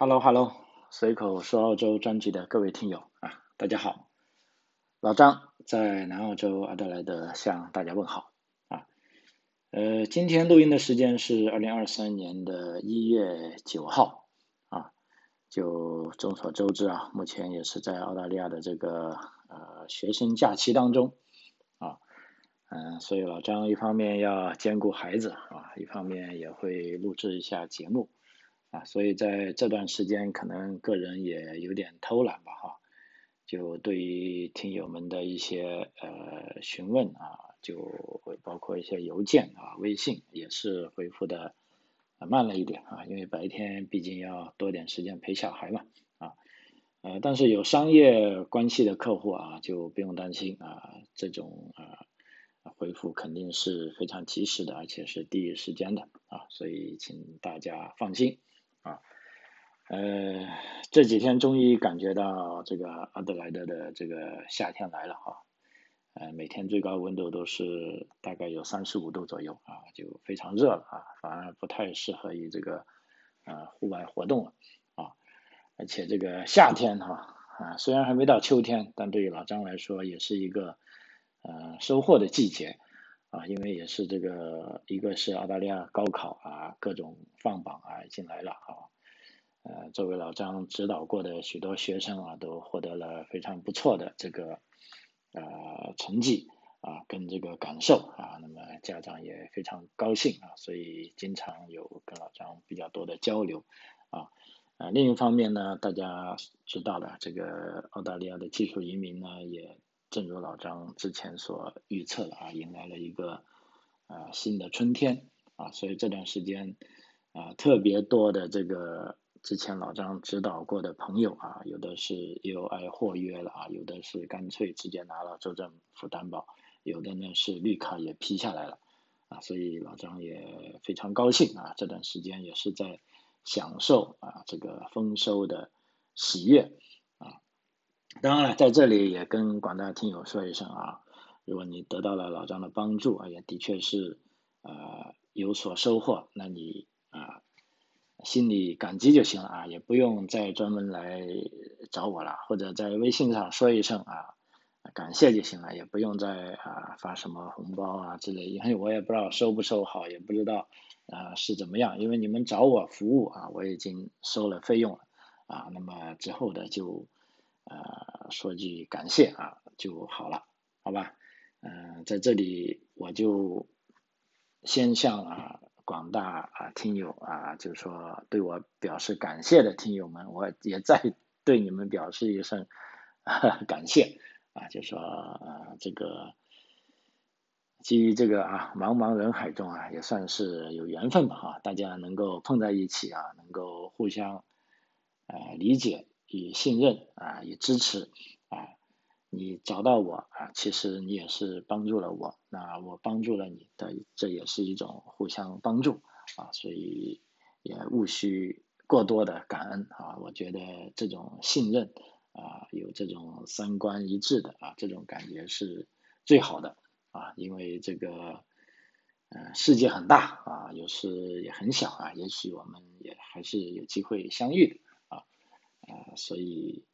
Hello Hello，随口说澳洲专辑的各位听友啊，大家好，老张在南澳洲阿德莱德向大家问好啊。呃，今天录音的时间是二零二三年的一月九号啊。就众所周知啊，目前也是在澳大利亚的这个呃学生假期当中啊，嗯，所以老张一方面要兼顾孩子啊，一方面也会录制一下节目。啊，所以在这段时间，可能个人也有点偷懒吧，哈，就对于听友们的一些呃询问啊，就会包括一些邮件啊、微信，也是回复的慢了一点啊，因为白天毕竟要多点时间陪小孩嘛，啊，呃，但是有商业关系的客户啊，就不用担心啊，这种啊回复肯定是非常及时的，而且是第一时间的啊，所以请大家放心。呃，这几天终于感觉到这个阿德莱德的这个夏天来了哈，呃，每天最高温度都是大概有三十五度左右啊，就非常热了啊，反而不太适合于这个呃户外活动了啊，而且这个夏天哈啊，虽然还没到秋天，但对于老张来说也是一个呃收获的季节。啊，因为也是这个，一个是澳大利亚高考啊，各种放榜啊进来了啊，呃，作为老张指导过的许多学生啊，都获得了非常不错的这个呃成绩啊，跟这个感受啊，那么家长也非常高兴啊，所以经常有跟老张比较多的交流啊，啊，另一方面呢，大家知道了这个澳大利亚的技术移民呢也。正如老张之前所预测的啊，迎来了一个啊新的春天啊，所以这段时间啊特别多的这个之前老张指导过的朋友啊，有的是 U I 货约了啊，有的是干脆直接拿了州政府担保，有的呢是绿卡也批下来了啊，所以老张也非常高兴啊，这段时间也是在享受啊这个丰收的喜悦啊。当然了，在这里也跟广大听友说一声啊，如果你得到了老张的帮助啊，也的确是呃有所收获，那你心里感激就行了啊，也不用再专门来找我了，或者在微信上说一声啊感谢就行了，也不用再啊发什么红包啊之类，因为我也不知道收不收好，也不知道啊是怎么样，因为你们找我服务啊，我已经收了费用了啊，那么之后的就。呃，说句感谢啊就好了，好吧？嗯，在这里我就先向啊广大啊听友啊，就是说对我表示感谢的听友们，我也再对你们表示一声感谢啊，就说呃这个基于这个啊茫茫人海中啊，也算是有缘分吧哈，大家能够碰在一起啊，能够互相呃理解。与信任啊，与支持，你找到我啊，其实你也是帮助了我，那我帮助了你的，这也是一种互相帮助啊，所以也无需过多的感恩啊，我觉得这种信任啊，有这种三观一致的啊，这种感觉是最好的啊，因为这个呃世界很大啊，有时也很小啊，也许我们也还是有机会相遇的。啊，所以，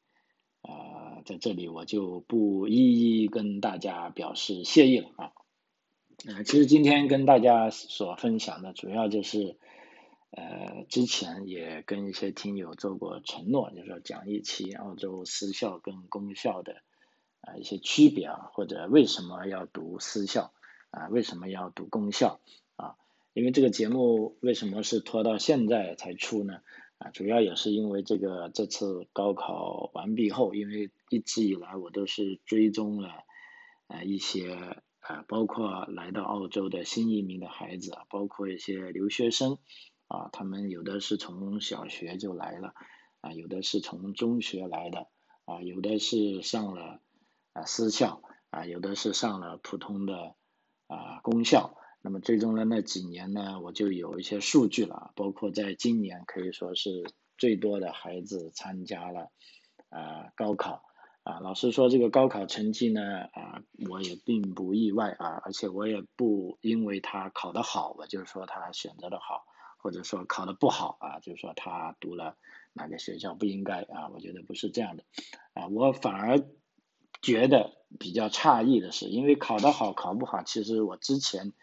呃，在这里我就不一一跟大家表示谢意了啊。呃，其实今天跟大家所分享的主要就是，呃，之前也跟一些听友做过承诺，就是说讲一期澳洲私校跟公校的啊一些区别啊，或者为什么要读私校啊，为什么要读公校啊？因为这个节目为什么是拖到现在才出呢？啊，主要也是因为这个这次高考完毕后，因为一直以来我都是追踪了呃一些啊，包括来到澳洲的新移民的孩子，包括一些留学生啊，他们有的是从小学就来了啊，有的是从中学来的啊，有的是上了啊私校啊，有的是上了普通的啊公校。那么最终的那几年呢，我就有一些数据了，包括在今年可以说是最多的孩子参加了啊高考啊。老实说，这个高考成绩呢啊，我也并不意外啊，而且我也不因为他考得好，我就说他选择的好，或者说考的不好啊，就是说他读了哪个学校不应该啊，我觉得不是这样的啊，我反而觉得比较诧异的是，因为考得好考不好，其实我之前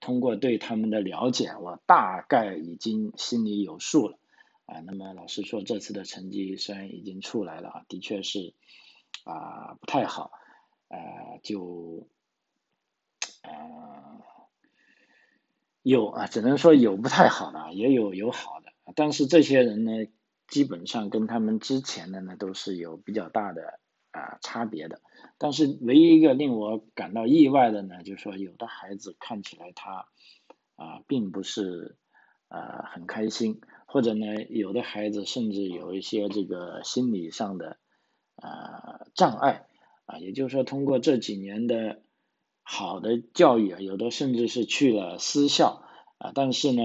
通过对他们的了解，我大概已经心里有数了啊。那么老师说这次的成绩虽然已经出来了啊，的确是啊不太好，呃就呃。有啊，只能说有不太好的，也有有好的。但是这些人呢，基本上跟他们之前的呢都是有比较大的啊差别的。但是唯一一个令我感到意外的呢，就是说有的孩子看起来他啊并不是啊很开心，或者呢有的孩子甚至有一些这个心理上的啊障碍啊，也就是说通过这几年的。好的教育啊，有的甚至是去了私校啊，但是呢，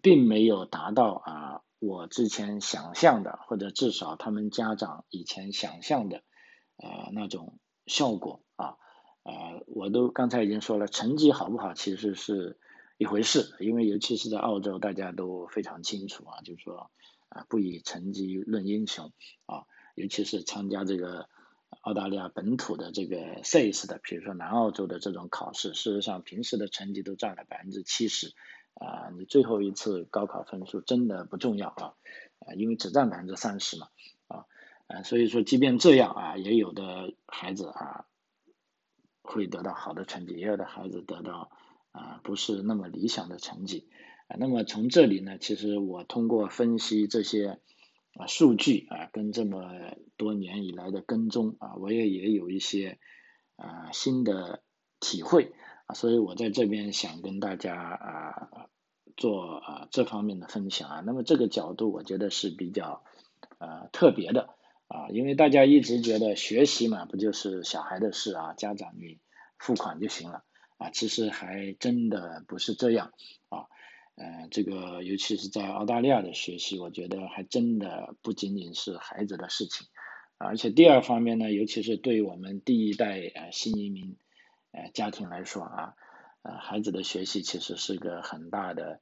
并没有达到啊我之前想象的，或者至少他们家长以前想象的啊那种效果啊啊，我都刚才已经说了，成绩好不好其实是一回事，因为尤其是在澳洲，大家都非常清楚啊，就是说啊不以成绩论英雄啊，尤其是参加这个。澳大利亚本土的这个 SACE 的，比如说南澳洲的这种考试，事实上平时的成绩都占了百分之七十，啊，你最后一次高考分数真的不重要啊，啊，因为只占百分之三十嘛，啊，所以说即便这样啊，也有的孩子啊会得到好的成绩，也有的孩子得到啊不是那么理想的成绩，啊，那么从这里呢，其实我通过分析这些。啊，数据啊，跟这么多年以来的跟踪啊，我也也有一些啊新的体会啊，所以我在这边想跟大家啊做啊这方面的分享啊。那么这个角度我觉得是比较呃特别的啊，因为大家一直觉得学习嘛，不就是小孩的事啊，家长你付款就行了啊，其实还真的不是这样啊。呃，这个尤其是在澳大利亚的学习，我觉得还真的不仅仅是孩子的事情，而且第二方面呢，尤其是对我们第一代呃新移民呃家庭来说啊，呃孩子的学习其实是个很大的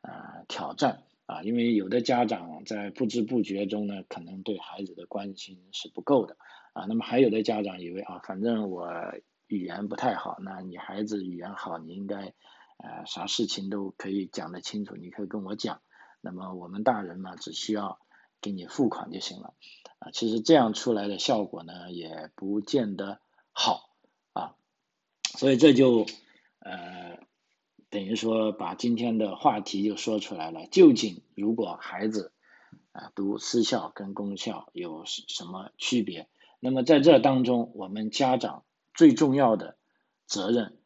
呃挑战啊，因为有的家长在不知不觉中呢，可能对孩子的关心是不够的啊，那么还有的家长以为啊，反正我语言不太好，那你孩子语言好，你应该。呃，啥事情都可以讲得清楚，你可以跟我讲。那么我们大人嘛，只需要给你付款就行了。啊，其实这样出来的效果呢，也不见得好啊。所以这就呃，等于说把今天的话题就说出来了。究竟如果孩子啊读私校跟公校有什么区别？那么在这当中，我们家长最重要的责任。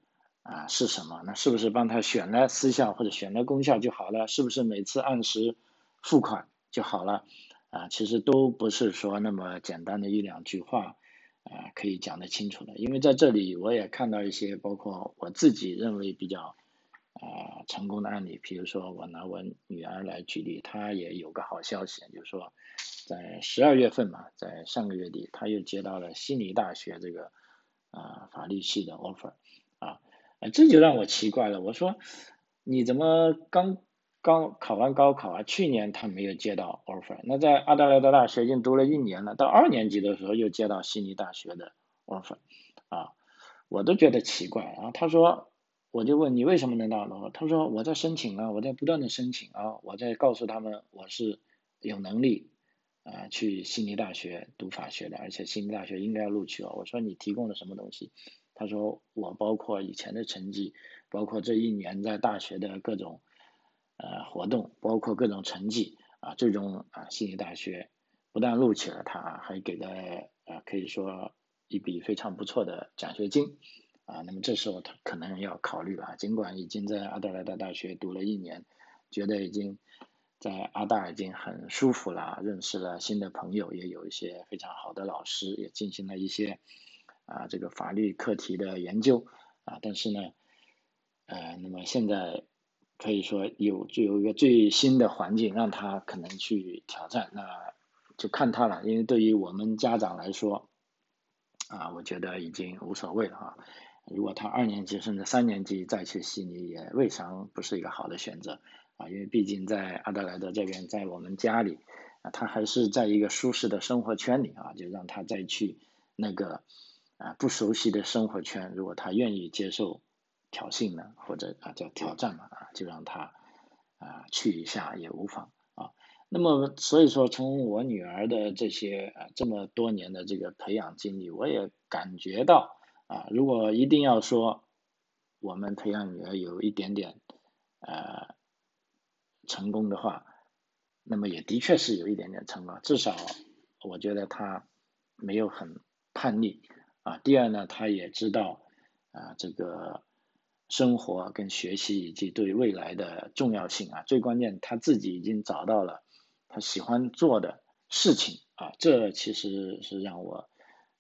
啊，是什么？那是不是帮他选了私校或者选了公校就好了？是不是每次按时付款就好了？啊，其实都不是说那么简单的一两句话啊可以讲得清楚的。因为在这里我也看到一些，包括我自己认为比较啊成功的案例。比如说我拿我女儿来举例，她也有个好消息，就是说在十二月份嘛，在上个月底，她又接到了悉尼大学这个啊法律系的 offer 啊。这就让我奇怪了。我说，你怎么刚刚考完高考啊？去年他没有接到 offer，那在阿德莱德大学已经读了一年了，到二年级的时候又接到悉尼大学的 offer，啊，我都觉得奇怪。然后他说，我就问你为什么能到？他说我在申请啊，我在不断的申请啊，我在告诉他们我是有能力啊去悉尼大学读法学的，而且悉尼大学应该要录取我。我说你提供了什么东西？他说：“我包括以前的成绩，包括这一年在大学的各种呃活动，包括各种成绩啊，最终啊，悉尼大学不但录取了他，还给了啊，可以说一笔非常不错的奖学金啊。那么这时候他可能要考虑了，尽管已经在阿德莱德大学读了一年，觉得已经在阿大已经很舒服了，认识了新的朋友，也有一些非常好的老师，也进行了一些。”啊，这个法律课题的研究啊，但是呢，呃，那么现在可以说有就有一个最新的环境让他可能去挑战，那就看他了。因为对于我们家长来说，啊，我觉得已经无所谓了啊。如果他二年级甚至三年级再去悉尼，也未尝不是一个好的选择啊，因为毕竟在阿德莱德这边，在我们家里啊，他还是在一个舒适的生活圈里啊，就让他再去那个啊不熟悉的生活圈，如果他愿意接受挑衅呢，或者啊叫挑战嘛啊，就让他啊去一下也无妨啊。那么所以说，从我女儿的这些啊这么多年的这个培养经历，我也感觉到啊，如果一定要说我们培养女儿有一点点呃。成功的话，那么也的确是有一点点成功，至少我觉得他没有很叛逆啊。第二呢，他也知道啊这个生活跟学习以及对未来的重要性啊。最关键，他自己已经找到了他喜欢做的事情啊。这其实是让我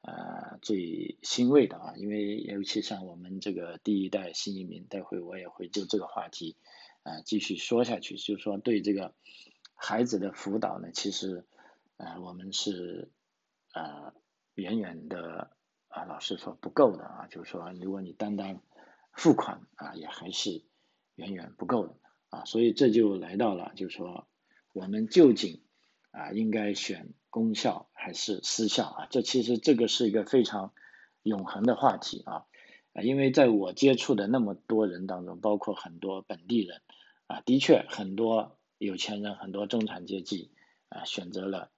呃最欣慰的啊，因为尤其像我们这个第一代新移民，待会我也会就这个话题。啊，继续说下去，就是说对这个孩子的辅导呢，其实，呃，我们是呃远远的啊，老师说不够的啊，就是说如果你单单付款啊，也还是远远不够的啊，所以这就来到了，就是说我们究竟啊应该选公校还是私校啊？这其实这个是一个非常永恒的话题啊。因为在我接触的那么多人当中，包括很多本地人，啊，的确很多有钱人、很多中产阶级啊选择了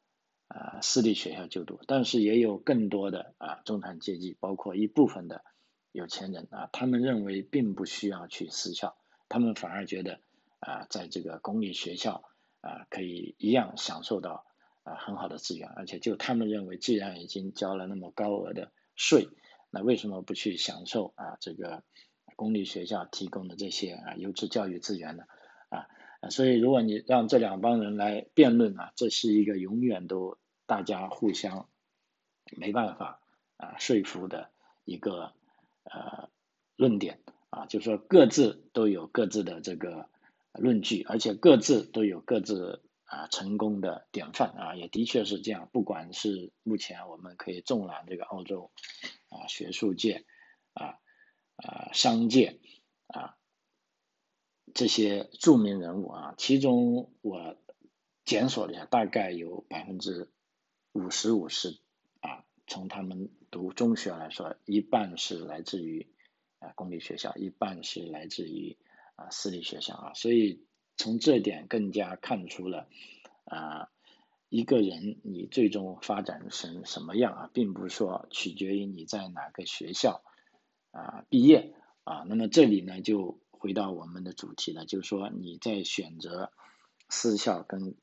啊私立学校就读，但是也有更多的啊中产阶级，包括一部分的有钱人啊，他们认为并不需要去私校，他们反而觉得啊在这个公立学校啊可以一样享受到啊很好的资源，而且就他们认为，既然已经交了那么高额的税。那为什么不去享受啊这个公立学校提供的这些啊优质教育资源呢？啊，所以如果你让这两帮人来辩论啊，这是一个永远都大家互相没办法啊说服的一个呃论点啊，就是说各自都有各自的这个论据，而且各自都有各自啊成功的典范啊，也的确是这样。不管是目前我们可以纵览这个澳洲。啊，学术界，啊啊，商界，啊，这些著名人物啊，其中我检索了一下，大概有百分之五十五十啊，从他们读中学来说，一半是来自于啊公立学校，一半是来自于啊私立学校啊，所以从这点更加看出了啊。一个人你最终发展成什么样啊，并不是说取决于你在哪个学校啊毕业啊。那么这里呢，就回到我们的主题了，就是说你在选择私校跟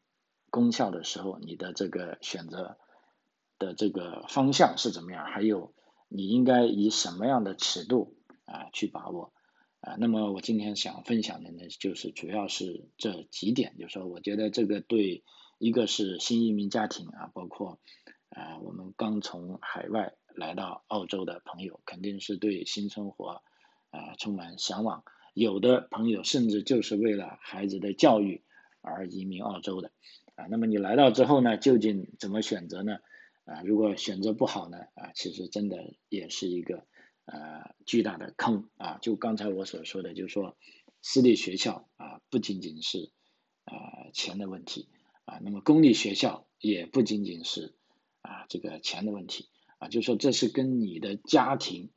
公校的时候，你的这个选择的这个方向是怎么样？还有你应该以什么样的尺度啊去把握啊？那么我今天想分享的呢，就是主要是这几点，就是说我觉得这个对。一个是新移民家庭啊，包括啊我们刚从海外来到澳洲的朋友，肯定是对新生活啊充满向往。有的朋友甚至就是为了孩子的教育而移民澳洲的啊。那么你来到之后呢，究竟怎么选择呢？啊，如果选择不好呢，啊，其实真的也是一个呃巨大的坑啊。就刚才我所说的，就是说私立学校啊，不仅仅是啊钱的问题。啊，那么公立学校也不仅仅是啊这个钱的问题啊，就说这是跟你的家庭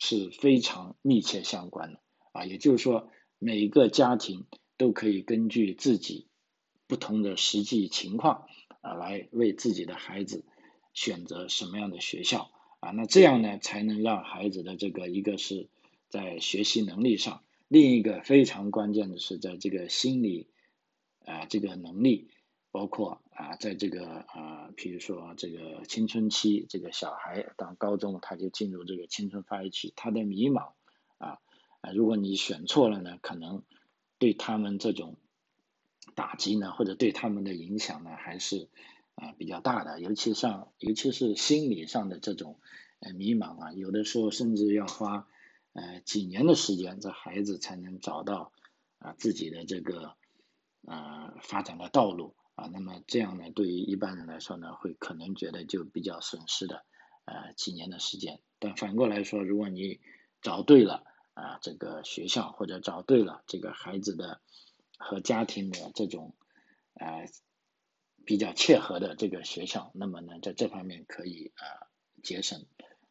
是非常密切相关的啊，也就是说每个家庭都可以根据自己不同的实际情况啊，来为自己的孩子选择什么样的学校啊，那这样呢才能让孩子的这个一个是在学习能力上，另一个非常关键的是在这个心理啊这个能力。包括啊，在这个啊，比如说这个青春期，这个小孩到高中他就进入这个青春发育期，他的迷茫啊啊，如果你选错了呢，可能对他们这种打击呢，或者对他们的影响呢，还是啊比较大的，尤其上，尤其是心理上的这种呃迷茫啊，有的时候甚至要花呃几年的时间，这孩子才能找到啊自己的这个呃发展的道路。啊，那么这样呢，对于一般人来说呢，会可能觉得就比较损失的，呃，几年的时间。但反过来说，如果你找对了啊，这个学校或者找对了这个孩子的和家庭的这种呃比较切合的这个学校，那么呢，在这方面可以啊节省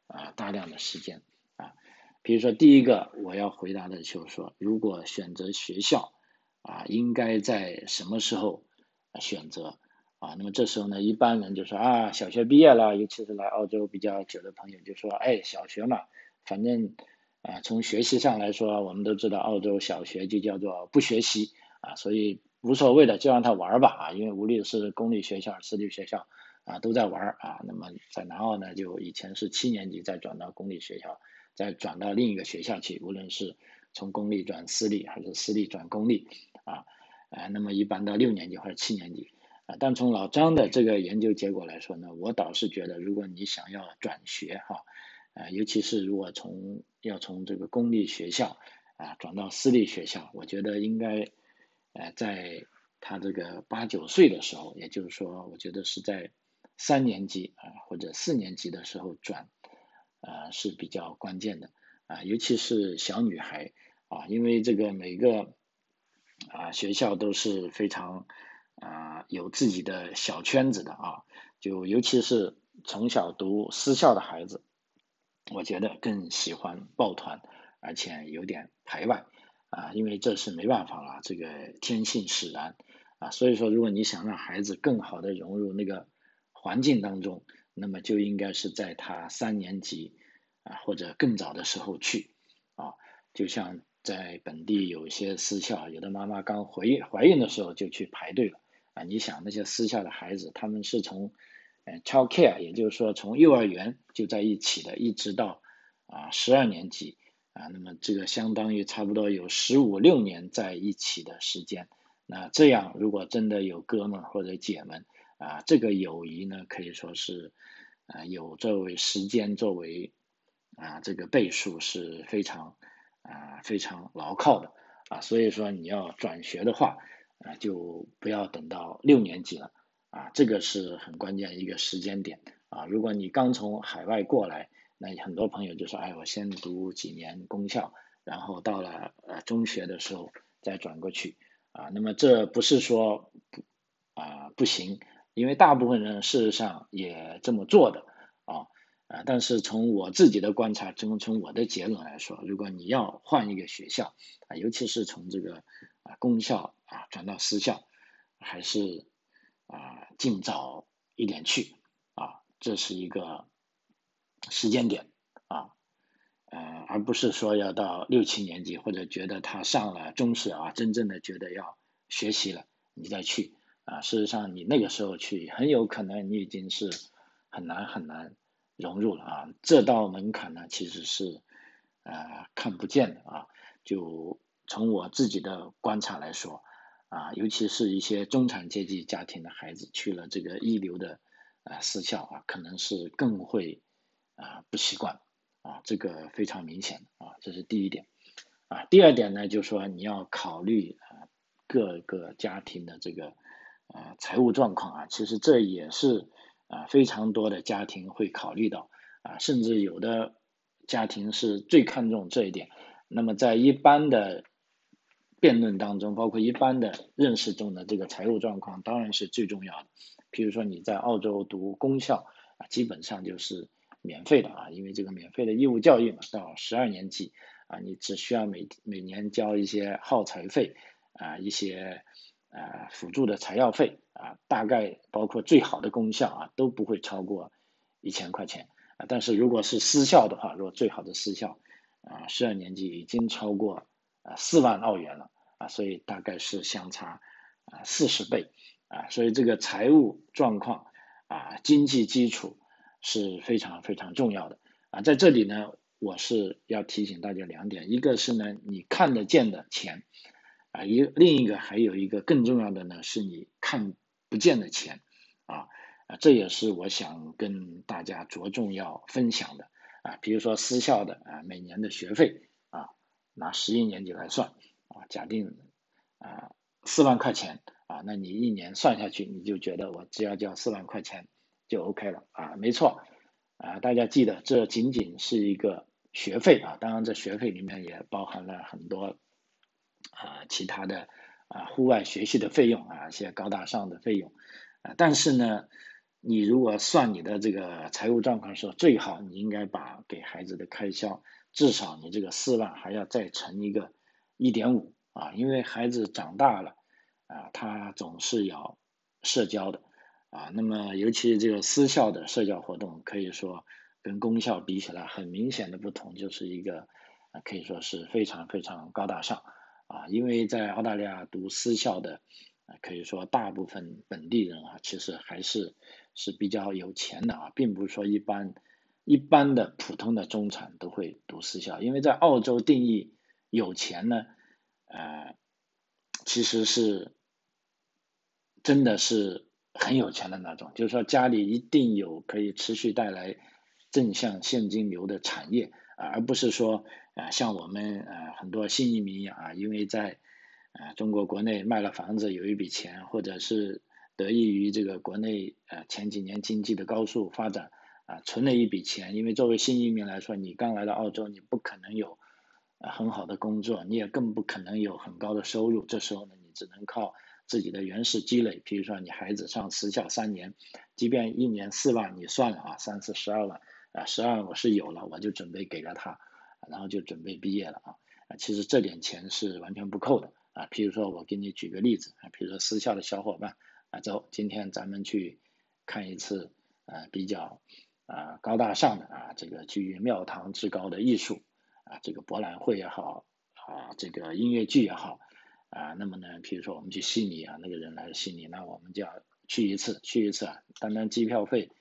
啊大量的时间啊。比如说，第一个我要回答的就是说，如果选择学校啊，应该在什么时候选择啊？那么这时候呢，一般人就说啊，小学毕业了，尤其是来澳洲比较久的朋友就说，哎，小学嘛，反正啊，从学习上来说，我们都知道澳洲小学就叫做不学习啊，所以。无所谓的，就让他玩吧啊！因为无论是公立学校、私立学校啊，都在玩啊。那么在南澳呢，就以前是七年级再转到公立学校，再转到另一个学校去，无论是从公立转私立还是私立转公立啊，啊，那么一般到六年级或者七年级啊。但从老张的这个研究结果来说呢，我倒是觉得，如果你想要转学哈，啊，尤其是如果从要从这个公立学校啊转到私立学校，我觉得应该。呃，在他这个八九岁的时候，也就是说，我觉得是在三年级啊或者四年级的时候转，啊是比较关键的啊，尤其是小女孩啊，因为这个每个啊学校都是非常啊有自己的小圈子的啊，就尤其是从小读私校的孩子，我觉得更喜欢抱团，而且有点排外。啊，因为这是没办法了，这个天性使然啊，所以说，如果你想让孩子更好的融入那个环境当中，那么就应该是在他三年级啊或者更早的时候去啊，就像在本地有一些私校，有的妈妈刚怀孕怀孕的时候就去排队了啊，你想那些私校的孩子，他们是从呃 child care，也就是说从幼儿园就在一起的，一直到啊十二年级。啊，那么这个相当于差不多有十五六年在一起的时间，那这样如果真的有哥们或者姐们啊，这个友谊呢可以说是啊有作为时间作为啊这个倍数是非常啊非常牢靠的。啊，所以说你要转学的话啊就不要等到六年级了。啊，这个是很关键一个时间点。啊，如果你刚从海外过来。那很多朋友就说，哎，我先读几年公校，然后到了呃中学的时候再转过去啊。那么这不是说不啊不行，因为大部分人事实上也这么做的啊啊。但是从我自己的观察，从从我的结论来说，如果你要换一个学校啊，尤其是从这个啊公校啊转到私校，还是啊尽早一点去啊，这是一个。时间点啊，呃，而不是说要到六七年级或者觉得他上了中试啊，真正的觉得要学习了，你再去啊。事实上，你那个时候去，很有可能你已经是很难很难融入了啊。这道门槛呢，其实是呃看不见的啊。就从我自己的观察来说啊，尤其是一些中产阶级家庭的孩子去了这个一流的啊私校啊，可能是更会。啊，不习惯啊，这个非常明显啊，这是第一点啊。第二点呢，就是说你要考虑啊各个家庭的这个啊财务状况啊，其实这也是啊非常多的家庭会考虑到啊，甚至有的家庭是最看重这一点。那么在一般的辩论当中，包括一般的认识中的这个财务状况当然是最重要的。比如说你在澳洲读公校啊，基本上就是。免费的啊，因为这个免费的义务教育嘛，到十二年级啊，你只需要每每年交一些耗材费啊，一些呃辅助的材料费啊，大概包括最好的功效啊，都不会超过一千块钱啊。但是如果是私校的话，如果最好的私校啊，十二年级已经超过啊四万澳元了啊，所以大概是相差啊四十倍啊，所以这个财务状况啊，经济基础。是非常非常重要的啊，在这里呢，我是要提醒大家两点，一个是呢，你看得见的钱啊，一另一个还有一个更重要的呢，是你看不见的钱啊啊，这也是我想跟大家着重要分享的啊，比如说私校的啊，每年的学费啊，拿十一年级来算啊，假定啊四万块钱啊，那你一年算下去，你就觉得我只要交四万块钱。就 OK 了啊，没错啊，大家记得这仅仅是一个学费啊，当然这学费里面也包含了很多啊其他的啊户外学习的费用啊一些高大上的费用啊，但是呢，你如果算你的这个财务状况的时候，最好你应该把给孩子的开销至少你这个四万还要再乘一个一点五啊，因为孩子长大了啊，他总是要社交的啊，那么尤其这个私校的社交活动，可以说跟公校比起来很明显的不同，就是一个啊可以说是非常非常高大上。啊，因为在澳大利亚读私校的，可以说大部分本地人啊，其实还是是比较有钱的啊，并不是说一般一般的普通的中产都会读私校，因为在澳洲定义有钱呢，呃，其实是真的是很有钱的那种，就是说家里一定有可以持续带来正向现金流的产业啊。而不是说啊，像我们啊很多新移民一样啊，因为在啊中国国内卖了房子有一笔钱，或者是得益于这个国内呃前几年经济的高速发展啊存了一笔钱。因为作为新移民来说，你刚来到澳洲，你不可能有很好的工作，你也更不可能有很高的收入。这时候呢，你只能靠自己的原始积累。比如说你孩子上私校三年，即便一年四万，你算了啊，三四十二万。啊，十二万我是有了，我就准备给了他，然后就准备毕业了啊。啊，其实这点钱是完全不够的啊。譬如说，我给你举个例子啊，比如说私校的小伙伴啊，走，今天咱们去看一次啊比较啊高大上的啊这个居于庙堂之高的艺术啊这个博览会也好啊这个音乐剧也好啊，那么呢，譬如说我们去悉尼啊，那个人来悉尼，那我们就要去一次，去一次啊，单单机票费。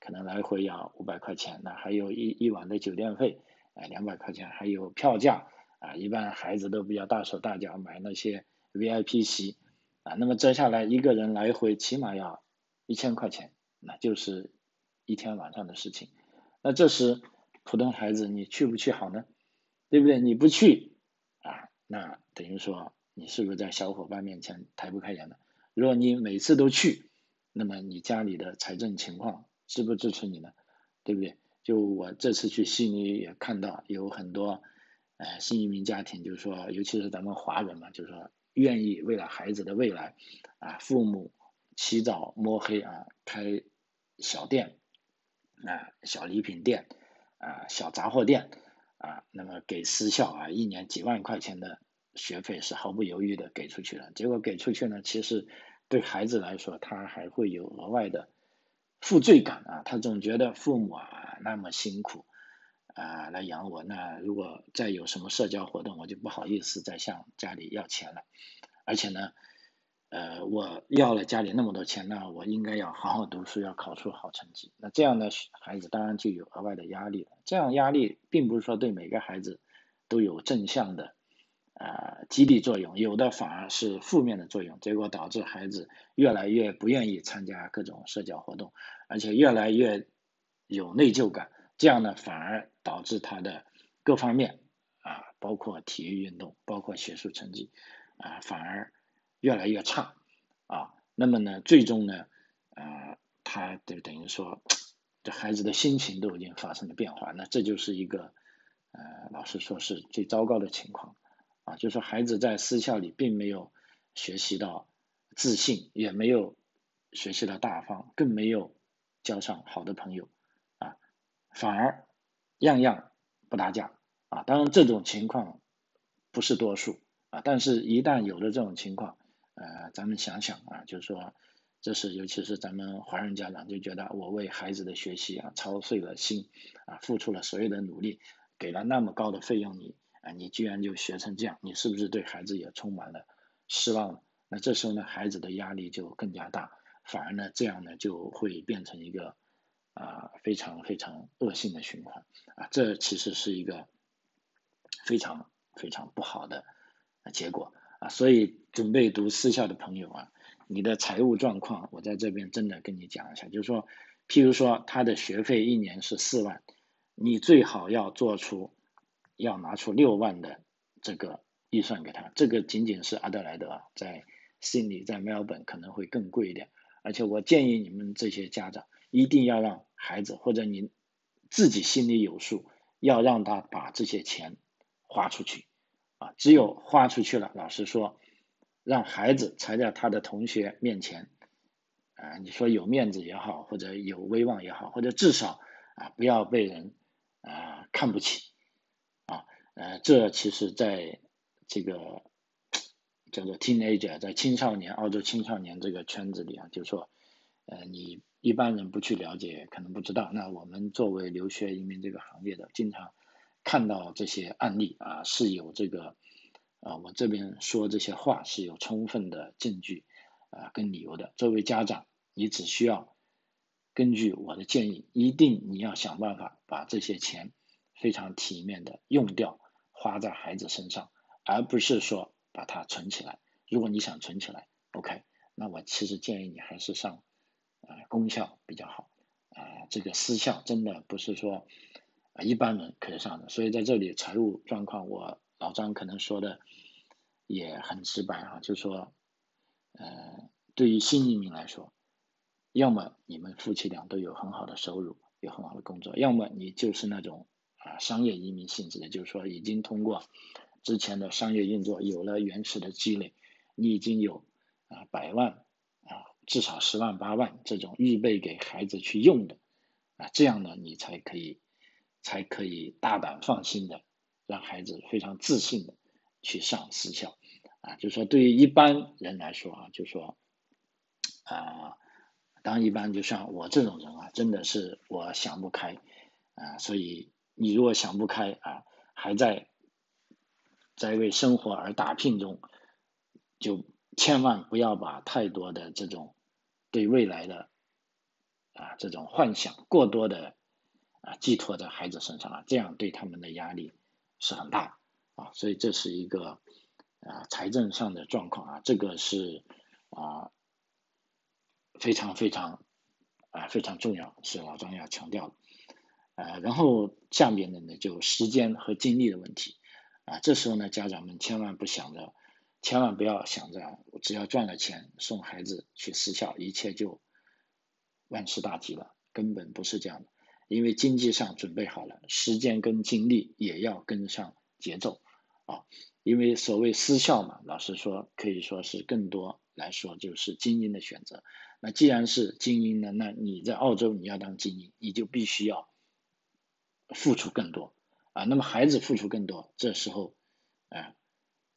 可能来回要五百块钱，那还有一一晚的酒店费，啊，两百块钱，还有票价啊，一般孩子都比较大手大脚，买那些 VIP 席啊，那么折下来一个人来回起码要一千块钱，那就是一天晚上的事情。那这时普通孩子你去不去好呢？对不对？你不去啊，那等于说你是不是在小伙伴面前抬不开眼的？如果你每次都去，那么你家里的财政情况。支不支持你呢？对不对？就我这次去悉尼也看到有很多，呃，新移民家庭，就是说，尤其是咱们华人嘛，就是说，愿意为了孩子的未来，啊，父母起早摸黑啊，开小店，啊，小礼品店，啊，小杂货店，啊，那么给私校啊，一年几万块钱的学费是毫不犹豫的给出去了。结果给出去呢，其实对孩子来说，他还会有额外的。负罪感啊，他总觉得父母啊那么辛苦啊来养我，那如果再有什么社交活动，我就不好意思再向家里要钱了。而且呢，呃，我要了家里那么多钱，那我应该要好好读书，要考出好成绩。那这样的孩子当然就有额外的压力了。这样压力并不是说对每个孩子都有正向的。啊，激励作用有的反而是负面的作用，结果导致孩子越来越不愿意参加各种社交活动，而且越来越有内疚感。这样呢，反而导致他的各方面啊，包括体育运动，包括学术成绩啊，反而越来越差啊。那么呢，最终呢，啊，他就等于说，这孩子的心情都已经发生了变化。那这就是一个呃，老实说是最糟糕的情况。啊，就是孩子在私校里并没有学习到自信，也没有学习到大方，更没有交上好的朋友，啊，反而样样不搭架，啊，当然这种情况不是多数，啊，但是一旦有了这种情况，呃，咱们想想啊，就是说，这是尤其是咱们华人家长就觉得我为孩子的学习啊操碎了心，啊，付出了所有的努力，给了那么高的费用你。啊，你居然就学成这样，你是不是对孩子也充满了失望了？那这时候呢，孩子的压力就更加大，反而呢，这样呢就会变成一个啊非常非常恶性的循环啊，这其实是一个非常非常不好的结果啊。所以准备读私校的朋友啊，你的财务状况，我在这边真的跟你讲一下，就是说，譬如说他的学费一年是四万，你最好要做出。要拿出六万的这个预算给他，这个仅仅是阿德莱德，在悉尼、在墨尔本可能会更贵一点。而且我建议你们这些家长一定要让孩子或者你自己心里有数，要让他把这些钱花出去啊！只有花出去了，老实说，让孩子才在他的同学面前，啊，你说有面子也好，或者有威望也好，或者至少啊不要被人啊看不起，呃，这其实在这个叫做 teenager，在青少年澳洲青少年这个圈子里啊，就是说，呃，你一般人不去了解，可能不知道。那我们作为留学移民这个行业的，经常看到这些案例啊，是有这个。啊，我这边说这些话是有充分的证据啊跟理由的。作为家长，你只需要根据我的建议，一定你要想办法把这些钱非常体面的用掉，花在孩子身上，而不是说把它存起来。如果你想存起来，OK，那我其实建议你还是上啊公校比较好啊，这个私校真的不是说啊一般人可以上的。所以在这里财务状况我。老张可能说的也很直白哈，就说，呃，对于新移民来说，要么你们夫妻俩都有很好的收入，有很好的工作，要么你就是那种商业移民性质的，就是说已经通过之前的商业运作有了原始的积累，你已经有啊百万啊至少十万八万这种预备给孩子去用的啊，这样呢你才可以才可以大胆放心的。让孩子非常自信的去上私校，啊，就说对于一般人来说啊，就说啊，当一般就像我这种人啊，真的是我想不开啊，所以你如果想不开啊，还在在为生活而打拼中，就千万不要把太多的这种对未来的啊这种幻想过多的啊寄托在孩子身上啊，这样对他们的压力。是很大啊，所以这是一个啊财政上的状况啊，这个是啊非常非常啊非常重要，是老张要强调的。呃，然后下面的呢就时间和精力的问题啊，这时候呢家长们千万不想着，千万不要想着只要赚了钱送孩子去私校，一切就万事大吉了，根本不是这样的。因为经济上准备好了，时间跟精力也要跟上节奏啊。因为所谓私校嘛，老实说可以说是更多来说就是精英的选择。那既然是精英呢，那你在澳洲你要当精英，你就必须要付出更多啊。那么孩子付出更多，这时候啊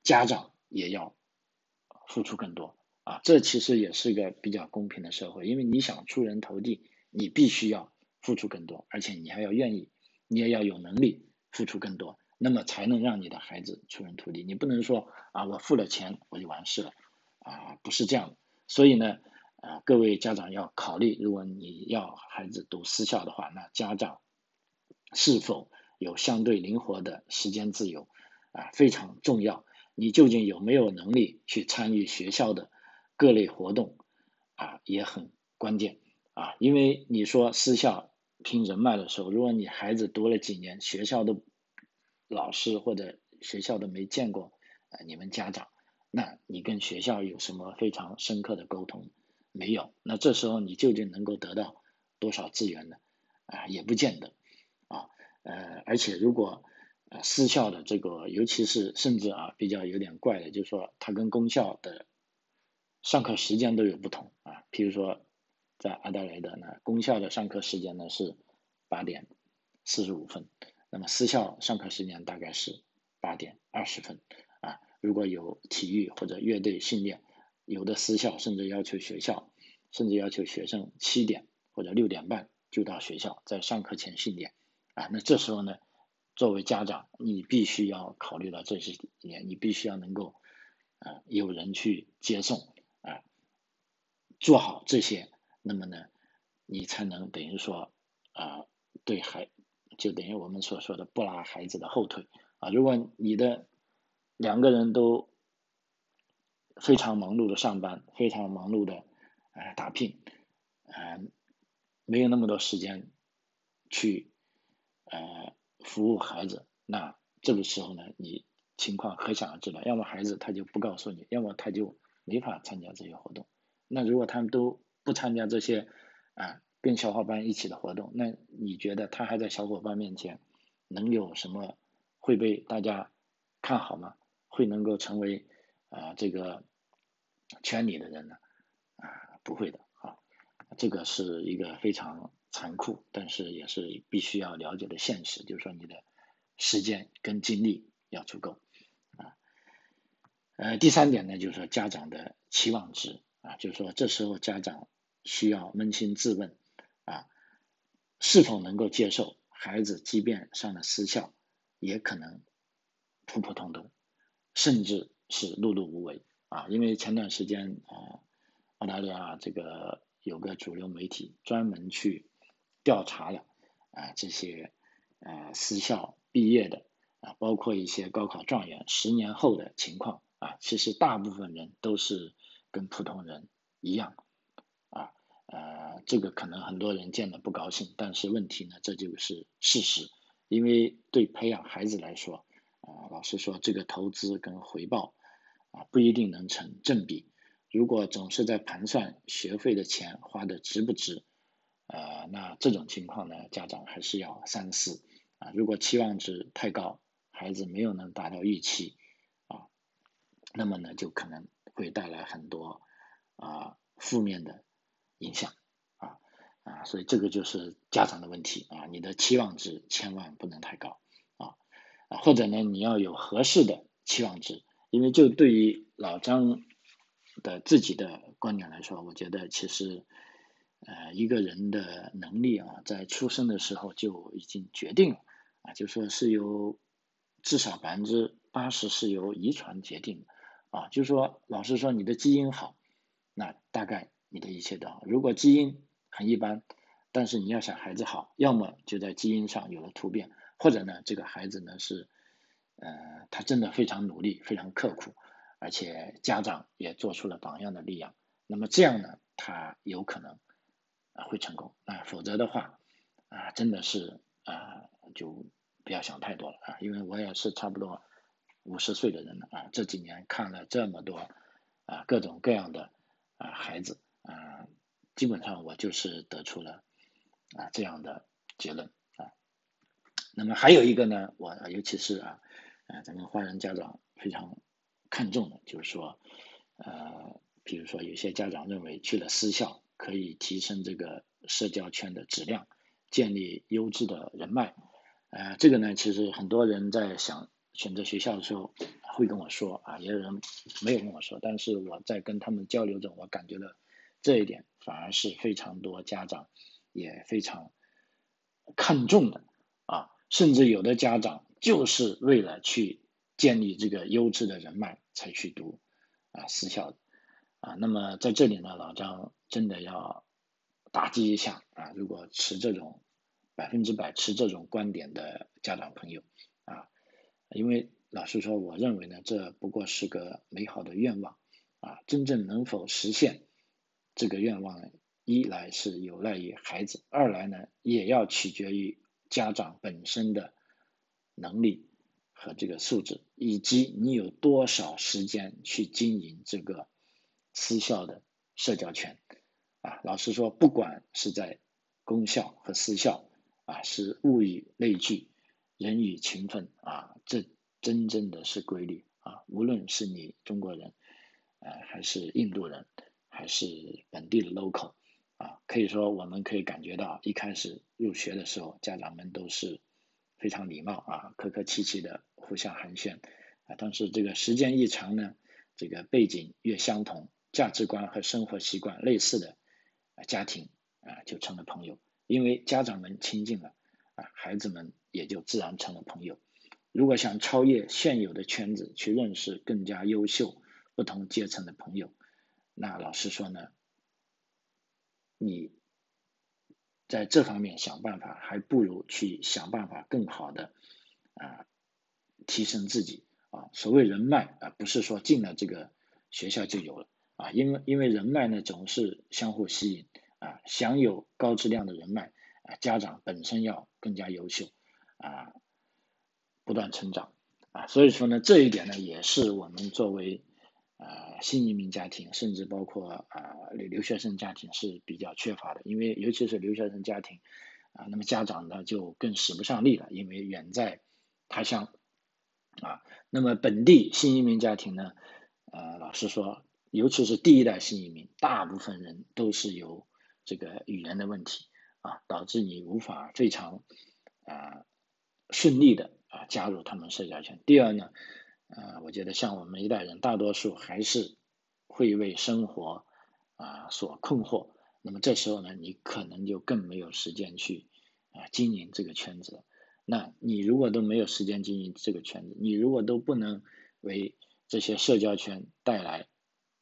家长也要付出更多啊。这其实也是个比较公平的社会，因为你想出人头地，你必须要。付出更多，而且你还要愿意，你也要有能力付出更多，那么才能让你的孩子出人头地。你不能说啊，我付了钱我就完事了，啊，不是这样的。所以呢，啊，各位家长要考虑，如果你要孩子读私校的话，那家长是否有相对灵活的时间自由啊，非常重要。你究竟有没有能力去参与学校的各类活动啊，也很关键啊，因为你说私校。拼人脉的时候，如果你孩子读了几年，学校的老师或者学校都没见过，啊，你们家长，那你跟学校有什么非常深刻的沟通？没有，那这时候你究竟能够得到多少资源呢？啊，也不见得，啊，呃，而且如果呃私校的这个，尤其是甚至啊比较有点怪的，就是说它跟公校的上课时间都有不同啊，譬如说。在阿德莱德呢，公校的上课时间呢是八点四十五分，那么私校上课时间大概是八点二十分啊。如果有体育或者乐队训练，有的私校甚至要求学校，甚至要求学生七点或者六点半就到学校，在上课前训练那这时候呢，作为家长，你必须要考虑到这些点，你必须要能够啊有人去接送啊，做好这些。那么呢，你才能等于说啊，对孩就等于我们所说的不拉孩子的后腿啊。如果你的两个人都非常忙碌的上班，非常忙碌的啊打拼，呃，没有那么多时间去呃服务孩子，那这个时候呢，你情况可想而知了。要么孩子他就不告诉你，要么他就没法参加这些活动。那如果他们都不参加这些啊，跟小伙伴一起的活动，那你觉得他还在小伙伴面前能有什么会被大家看好吗？会能够成为啊这个圈里的人呢，啊，不会的啊，这个是一个非常残酷，但是也是必须要了解的现实，就是说你的时间跟精力要足够啊。呃，第三点呢，就是说家长的期望值啊，就是说这时候家长需要扪心自问啊，是否能够接受孩子即便上了私校，也可能普普通通，甚至是碌碌无为。啊，因为前段时间啊，澳大利亚这个有个主流媒体专门去调查了啊这些呃私校毕业的啊，包括一些高考状元十年后的情况啊，其实大部分人都是跟普通人一样啊，呃，这个可能很多人见了不高兴，但是问题呢，这就是事实，因为对培养孩子来说啊，老实说，这个投资跟回报。啊，不一定能成正比。如果总是在盘算学费的钱花的值不值，呃，那这种情况呢，家长还是要三思啊。如果期望值太高，孩子没有能达到预期啊，那么呢，就可能会带来很多啊负面的影响啊啊，所以这个就是家长的问题啊，你的期望值千万不能太高啊啊，或者呢，你要有合适的期望值。因为就对于老张的自己的观点来说，我觉得其实，呃，一个人的能力啊，在出生的时候就已经决定了啊，就说是由至少百分之八十是由遗传决定的啊，就说老实说，你的基因好，那大概你的一切都好；如果基因很一般，但是你要想孩子好，要么就在基因上有了突变，或者呢，这个孩子呢是。呃，他真的非常努力，非常刻苦，而且家长也做出了榜样的力量。那么这样呢，他有可能啊会成功啊，否则的话啊，真的是啊就不要想太多了啊，因为我也是差不多五十岁的人了啊，这几年看了这么多啊各种各样的啊孩子啊，基本上我就是得出了啊这样的结论啊。那么还有一个呢，我尤其是啊。啊，咱们华人家长非常看重的，就是说，呃，比如说有些家长认为去了私校可以提升这个社交圈的质量，建立优质的人脉，呃，这个呢，其实很多人在想选择学校的时候会跟我说啊，也有人没有跟我说，但是我在跟他们交流中，我感觉到这一点反而是非常多家长也非常看重的啊，甚至有的家长。就是为了去建立这个优质的人脉才去读啊私校的啊，那么在这里呢，老张真的要打击一下啊，如果持这种百分之百持这种观点的家长朋友啊，因为老实说，我认为呢，这不过是个美好的愿望啊，真正能否实现这个愿望，一来是有赖于孩子，二来呢也要取决于家长本身的。能力和这个素质，以及你有多少时间去经营这个私校的社交圈啊？老实说，不管是在公校和私校啊，是物以类聚，人以群分啊，这真正的是规律啊。无论是你中国人，呃，还是印度人，还是本地的 local 啊，可以说我们可以感觉到，一开始入学的时候，家长们都是。非常礼貌啊，客客气气的互相寒暄啊，但是这个时间一长呢，这个背景越相同，价值观和生活习惯类似的家庭啊，就成了朋友，因为家长们亲近了啊，孩子们也就自然成了朋友。如果想超越现有的圈子，去认识更加优秀、不同阶层的朋友，那老实说呢，你。在这方面想办法，还不如去想办法更好的啊提升自己啊。所谓人脉啊，不是说进了这个学校就有了啊，因为因为人脉呢总是相互吸引啊。享有高质量的人脉啊，家长本身要更加优秀啊，不断成长啊。所以说呢，这一点呢也是我们作为。啊，新移民家庭，甚至包括啊留留学生家庭是比较缺乏的，因为尤其是留学生家庭，啊，那么家长呢就更使不上力了，因为远在他乡，啊，那么本地新移民家庭呢，呃，老实说，尤其是第一代新移民，大部分人都是有这个语言的问题啊，导致你无法非常啊顺利的啊加入他们社交圈。第二呢，呃，我觉得像我们一代人，大多数还是会为生活啊所困惑。那么这时候呢，你可能就更没有时间去啊经营这个圈子。那你如果都没有时间经营这个圈子，你如果都不能为这些社交圈带来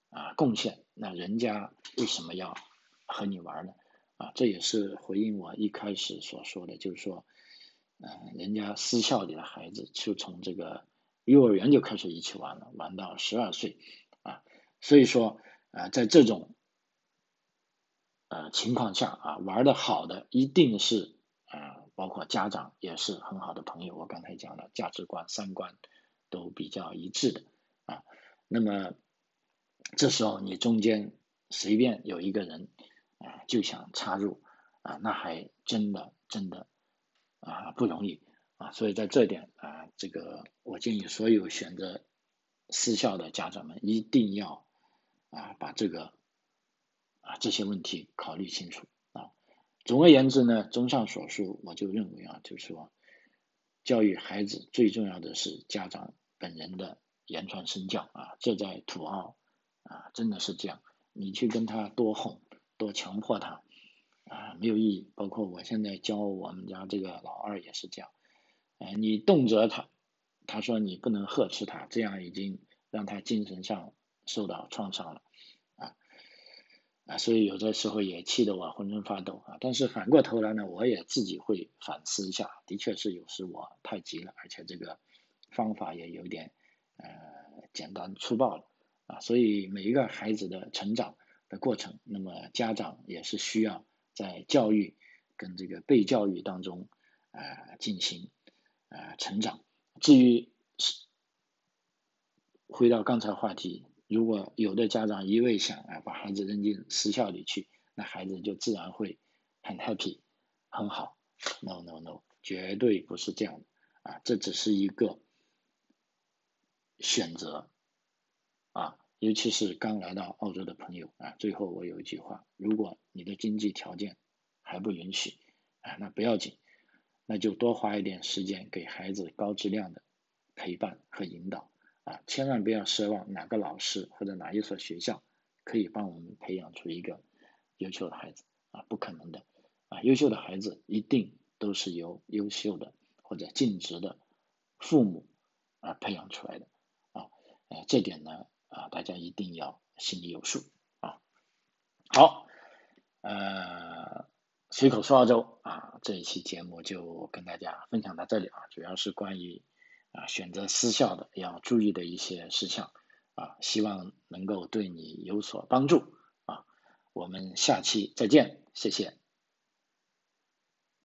啊，贡献，那人家为什么要和你玩呢？啊，这也是回应我一开始所说的，就是说，嗯，人家私校里的孩子就从这个幼儿园就开始一起玩了，玩到十二岁，啊，所以说啊，在这种呃情况下啊，玩的好的一定是啊，包括家长也是很好的朋友。我刚才讲了，价值观、三观都比较一致的啊，那么。这时候你中间随便有一个人啊就想插入啊，那还真的真的啊不容易啊，所以在这点啊，这个我建议所有选择私校的家长们一定要啊把这个啊这些问题考虑清楚啊。总而言之呢，综上所述，我就认为啊，就是说教育孩子最重要的是家长本人的言传身教啊，这在土澳。啊，真的是这样，你去跟他多哄，多强迫他，啊，没有意义。包括我现在教我们家这个老二也是这样，哎，你动辄他，他说你不能呵斥他，这样已经让他精神上受到创伤了，啊，啊，所以有的时候也气得我浑身发抖啊。但是反过头来呢，我也自己会反思一下，的确是有时我太急了，而且这个方法也有点呃简单粗暴了。啊，所以每一个孩子的成长的过程，那么家长也是需要在教育跟这个被教育当中啊进行啊成长。至于是回到刚才话题，如果有的家长一味想啊把孩子扔进私校里去，那孩子就自然会很 happy 很好。No no no，绝对不是这样的啊，这只是一个选择。尤其是刚来到澳洲的朋友啊，最后我有一句话：如果你的经济条件还不允许啊，那不要紧，那就多花一点时间给孩子高质量的陪伴和引导啊，千万不要奢望哪个老师或者哪一所学校可以帮我们培养出一个优秀的孩子啊，不可能的啊，优秀的孩子一定都是由优秀的或者尽职的父母啊培养出来的啊，呃，这点呢。啊，大家一定要心里有数啊。好，呃，随口说澳洲啊，这一期节目就跟大家分享到这里啊，主要是关于啊选择私校的要注意的一些事项啊，希望能够对你有所帮助啊。我们下期再见，谢谢。